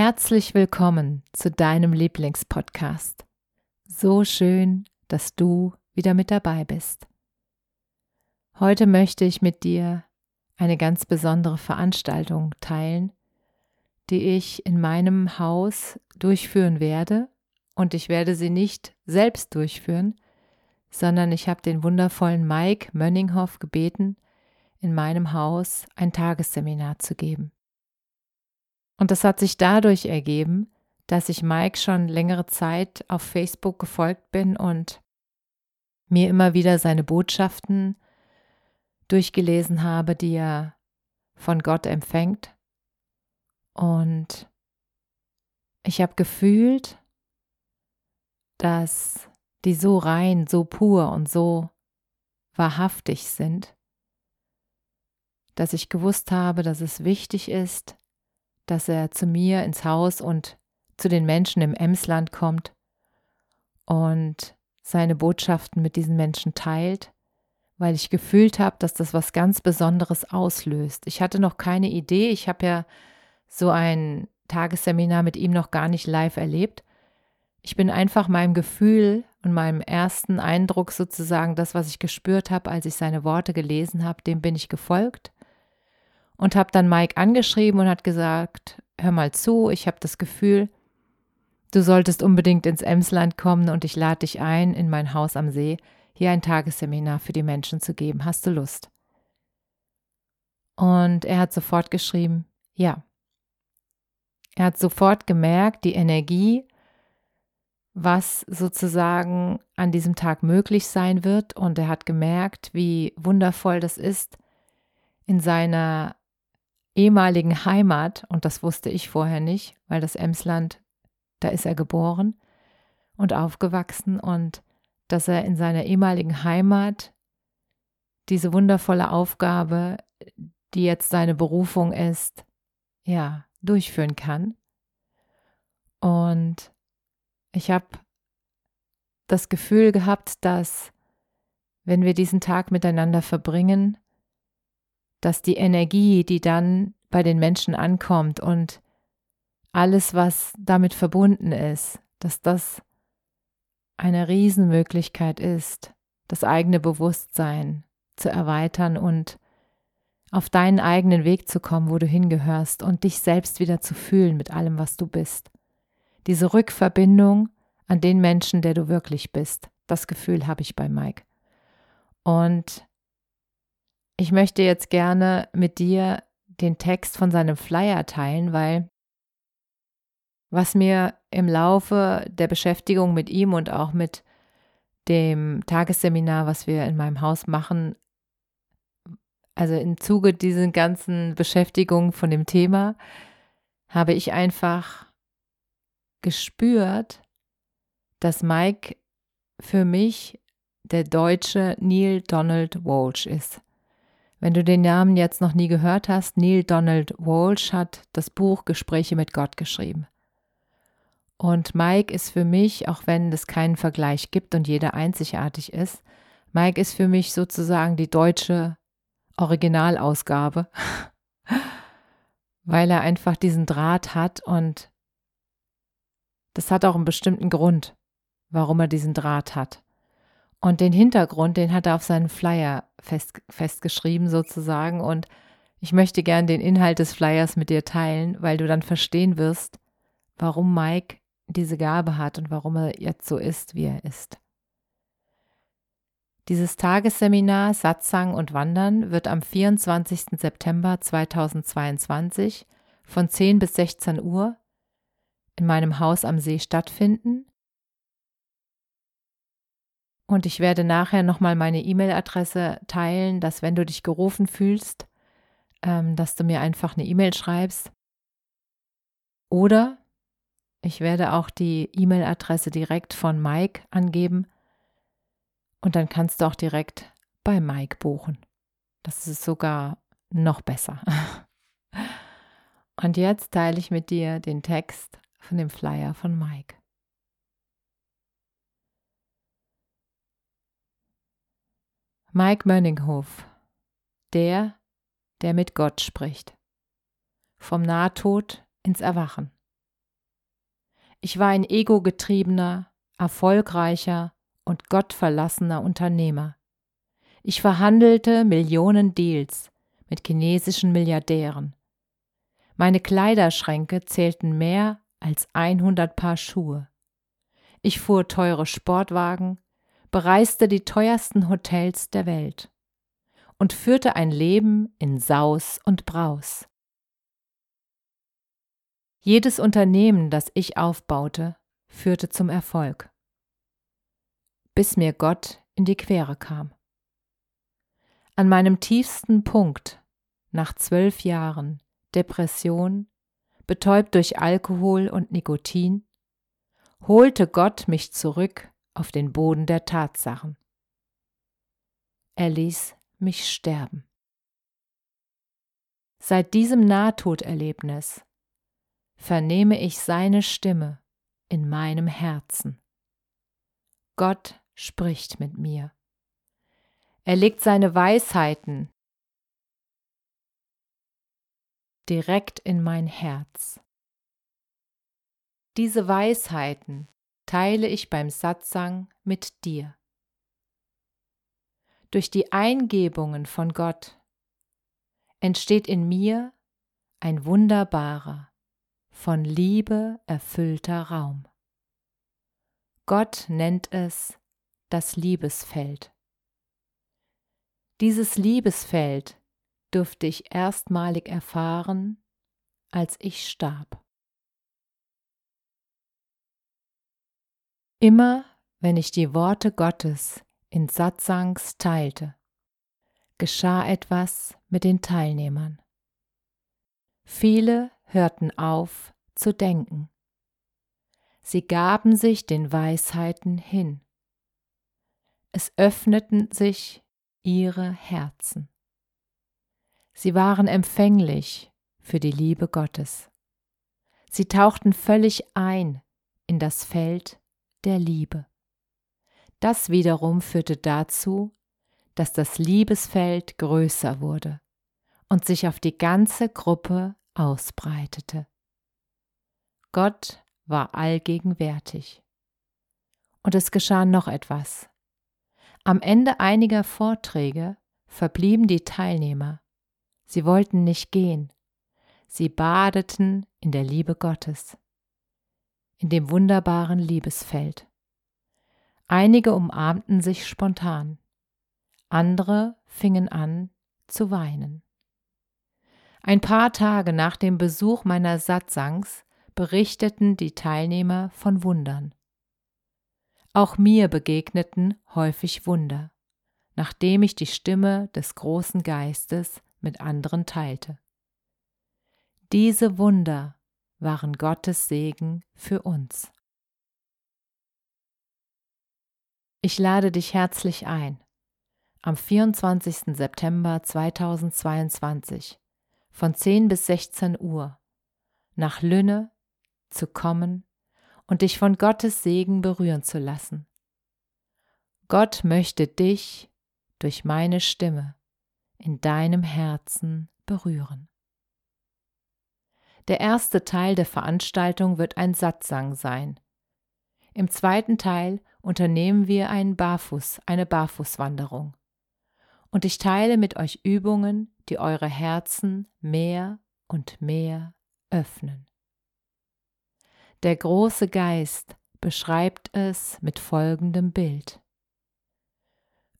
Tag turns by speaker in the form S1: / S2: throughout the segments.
S1: Herzlich willkommen zu deinem Lieblingspodcast. So schön, dass du wieder mit dabei bist. Heute möchte ich mit dir eine ganz besondere Veranstaltung teilen, die ich in meinem Haus durchführen werde. Und ich werde sie nicht selbst durchführen, sondern ich habe den wundervollen Mike Mönninghoff gebeten, in meinem Haus ein Tagesseminar zu geben. Und das hat sich dadurch ergeben, dass ich Mike schon längere Zeit auf Facebook gefolgt bin und mir immer wieder seine Botschaften durchgelesen habe, die er von Gott empfängt. Und ich habe gefühlt, dass die so rein, so pur und so wahrhaftig sind, dass ich gewusst habe, dass es wichtig ist, dass er zu mir ins Haus und zu den Menschen im Emsland kommt und seine Botschaften mit diesen Menschen teilt, weil ich gefühlt habe, dass das was ganz Besonderes auslöst. Ich hatte noch keine Idee, ich habe ja so ein Tagesseminar mit ihm noch gar nicht live erlebt. Ich bin einfach meinem Gefühl und meinem ersten Eindruck sozusagen, das, was ich gespürt habe, als ich seine Worte gelesen habe, dem bin ich gefolgt und habe dann Mike angeschrieben und hat gesagt, hör mal zu, ich habe das Gefühl, du solltest unbedingt ins Emsland kommen und ich lade dich ein, in mein Haus am See hier ein Tagesseminar für die Menschen zu geben. Hast du Lust? Und er hat sofort geschrieben, ja. Er hat sofort gemerkt, die Energie, was sozusagen an diesem Tag möglich sein wird. Und er hat gemerkt, wie wundervoll das ist, in seiner ehemaligen Heimat, und das wusste ich vorher nicht, weil das Emsland, da ist er geboren und aufgewachsen und dass er in seiner ehemaligen Heimat diese wundervolle Aufgabe, die jetzt seine Berufung ist, ja, durchführen kann. Und ich habe das Gefühl gehabt, dass wenn wir diesen Tag miteinander verbringen, dass die Energie, die dann bei den Menschen ankommt und alles, was damit verbunden ist, dass das eine Riesenmöglichkeit ist, das eigene Bewusstsein zu erweitern und auf deinen eigenen Weg zu kommen, wo du hingehörst und dich selbst wieder zu fühlen mit allem, was du bist. Diese Rückverbindung an den Menschen, der du wirklich bist, das Gefühl habe ich bei Mike. Und ich möchte jetzt gerne mit dir den Text von seinem Flyer teilen, weil was mir im Laufe der Beschäftigung mit ihm und auch mit dem Tagesseminar, was wir in meinem Haus machen, also im Zuge dieser ganzen Beschäftigung von dem Thema, habe ich einfach gespürt, dass Mike für mich der deutsche Neil Donald Walsh ist. Wenn du den Namen jetzt noch nie gehört hast, Neil Donald Walsh hat das Buch Gespräche mit Gott geschrieben. Und Mike ist für mich, auch wenn es keinen Vergleich gibt und jeder einzigartig ist, Mike ist für mich sozusagen die deutsche Originalausgabe, weil er einfach diesen Draht hat und das hat auch einen bestimmten Grund, warum er diesen Draht hat. Und den Hintergrund, den hat er auf seinen Flyer fest, festgeschrieben sozusagen. Und ich möchte gern den Inhalt des Flyers mit dir teilen, weil du dann verstehen wirst, warum Mike diese Gabe hat und warum er jetzt so ist, wie er ist. Dieses Tagesseminar Satsang und Wandern wird am 24. September 2022 von 10 bis 16 Uhr in meinem Haus am See stattfinden. Und ich werde nachher nochmal meine E-Mail-Adresse teilen, dass wenn du dich gerufen fühlst, ähm, dass du mir einfach eine E-Mail schreibst. Oder ich werde auch die E-Mail-Adresse direkt von Mike angeben und dann kannst du auch direkt bei Mike buchen. Das ist sogar noch besser. Und jetzt teile ich mit dir den Text von dem Flyer von Mike. Mike Mönninghof, der, der mit Gott spricht. Vom Nahtod ins Erwachen. Ich war ein egogetriebener, erfolgreicher und gottverlassener Unternehmer. Ich verhandelte Millionen Deals mit chinesischen Milliardären. Meine Kleiderschränke zählten mehr als 100 Paar Schuhe. Ich fuhr teure Sportwagen, bereiste die teuersten Hotels der Welt und führte ein Leben in Saus und Braus. Jedes Unternehmen, das ich aufbaute, führte zum Erfolg, bis mir Gott in die Quere kam. An meinem tiefsten Punkt, nach zwölf Jahren Depression, betäubt durch Alkohol und Nikotin, holte Gott mich zurück auf den Boden der Tatsachen. Er ließ mich sterben. Seit diesem Nahtoderlebnis vernehme ich seine Stimme in meinem Herzen. Gott spricht mit mir. Er legt seine Weisheiten direkt in mein Herz. Diese Weisheiten teile ich beim Satsang mit dir. Durch die Eingebungen von Gott entsteht in mir ein wunderbarer, von Liebe erfüllter Raum. Gott nennt es das Liebesfeld. Dieses Liebesfeld durfte ich erstmalig erfahren, als ich starb. Immer wenn ich die Worte Gottes in Satsangs teilte, geschah etwas mit den Teilnehmern. Viele hörten auf zu denken. Sie gaben sich den Weisheiten hin. Es öffneten sich ihre Herzen. Sie waren empfänglich für die Liebe Gottes. Sie tauchten völlig ein in das Feld der Liebe. Das wiederum führte dazu, dass das Liebesfeld größer wurde und sich auf die ganze Gruppe ausbreitete. Gott war allgegenwärtig. Und es geschah noch etwas. Am Ende einiger Vorträge verblieben die Teilnehmer. Sie wollten nicht gehen. Sie badeten in der Liebe Gottes, in dem wunderbaren Liebesfeld. Einige umarmten sich spontan, andere fingen an zu weinen. Ein paar Tage nach dem Besuch meiner Satsangs berichteten die Teilnehmer von Wundern. Auch mir begegneten häufig Wunder, nachdem ich die Stimme des großen Geistes mit anderen teilte. Diese Wunder waren Gottes Segen für uns. Ich lade dich herzlich ein, am 24. September 2022 von 10 bis 16 Uhr nach Lünne zu kommen und dich von Gottes Segen berühren zu lassen. Gott möchte dich durch meine Stimme in deinem Herzen berühren. Der erste Teil der Veranstaltung wird ein Satzang sein. Im zweiten Teil unternehmen wir einen Barfuß, eine Barfußwanderung. Und ich teile mit euch Übungen, die eure Herzen mehr und mehr öffnen. Der große Geist beschreibt es mit folgendem Bild.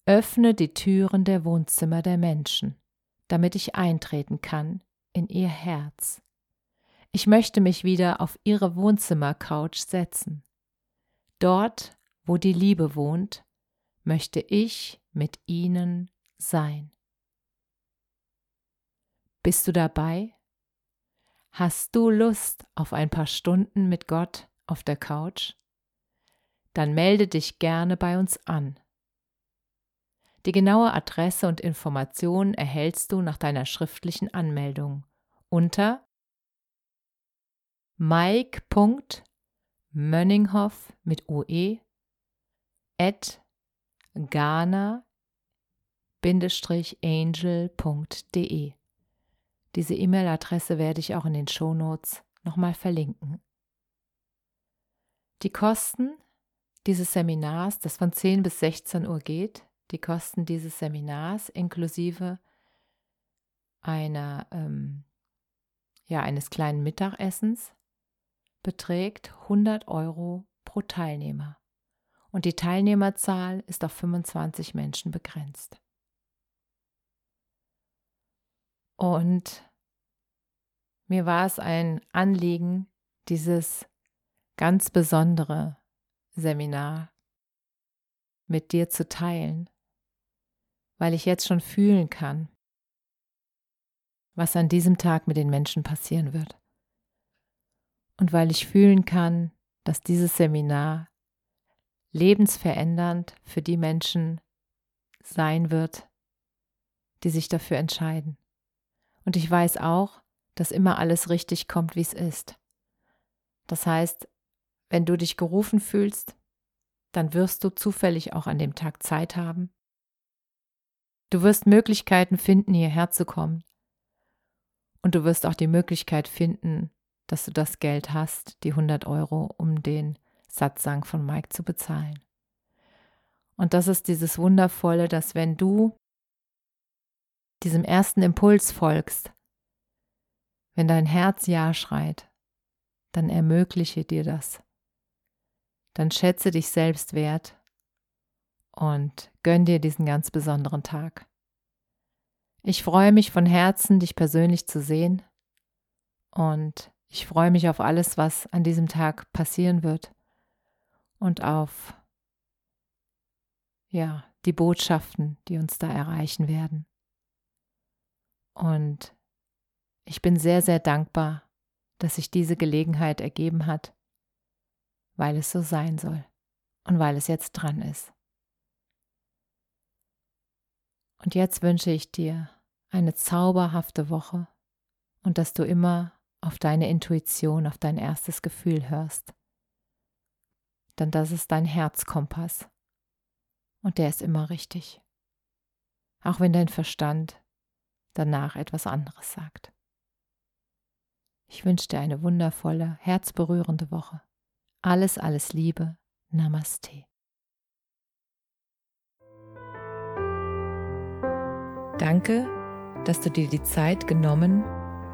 S1: Öffne die Türen der Wohnzimmer der Menschen, damit ich eintreten kann in ihr Herz. Ich möchte mich wieder auf Ihre Wohnzimmercouch setzen. Dort, wo die Liebe wohnt, möchte ich mit Ihnen sein. Bist du dabei? Hast du Lust auf ein paar Stunden mit Gott auf der Couch? Dann melde dich gerne bei uns an. Die genaue Adresse und Informationen erhältst du nach deiner schriftlichen Anmeldung unter mike.mönninghoff mit OE at ghana-angel.de. Diese E-Mail-Adresse werde ich auch in den Shownotes nochmal verlinken. Die Kosten dieses Seminars, das von 10 bis 16 Uhr geht, die Kosten dieses Seminars inklusive einer, ähm, ja, eines kleinen Mittagessens beträgt 100 Euro pro Teilnehmer und die Teilnehmerzahl ist auf 25 Menschen begrenzt. Und mir war es ein Anliegen, dieses ganz besondere Seminar mit dir zu teilen, weil ich jetzt schon fühlen kann, was an diesem Tag mit den Menschen passieren wird. Und weil ich fühlen kann, dass dieses Seminar lebensverändernd für die Menschen sein wird, die sich dafür entscheiden. Und ich weiß auch, dass immer alles richtig kommt, wie es ist. Das heißt, wenn du dich gerufen fühlst, dann wirst du zufällig auch an dem Tag Zeit haben. Du wirst Möglichkeiten finden, hierher zu kommen. Und du wirst auch die Möglichkeit finden, dass du das Geld hast, die 100 Euro, um den Satsang von Mike zu bezahlen. Und das ist dieses Wundervolle, dass wenn du diesem ersten Impuls folgst, wenn dein Herz Ja schreit, dann ermögliche dir das. Dann schätze dich selbst wert und gönn dir diesen ganz besonderen Tag. Ich freue mich von Herzen, dich persönlich zu sehen und ich freue mich auf alles, was an diesem Tag passieren wird und auf ja, die Botschaften, die uns da erreichen werden. Und ich bin sehr, sehr dankbar, dass sich diese Gelegenheit ergeben hat, weil es so sein soll und weil es jetzt dran ist. Und jetzt wünsche ich dir eine zauberhafte Woche und dass du immer auf deine Intuition, auf dein erstes Gefühl hörst denn das ist dein Herzkompass. Und der ist immer richtig. Auch wenn dein Verstand danach etwas anderes sagt. Ich wünsche dir eine wundervolle, herzberührende Woche. Alles, alles Liebe. Namaste. Danke, dass du dir die Zeit genommen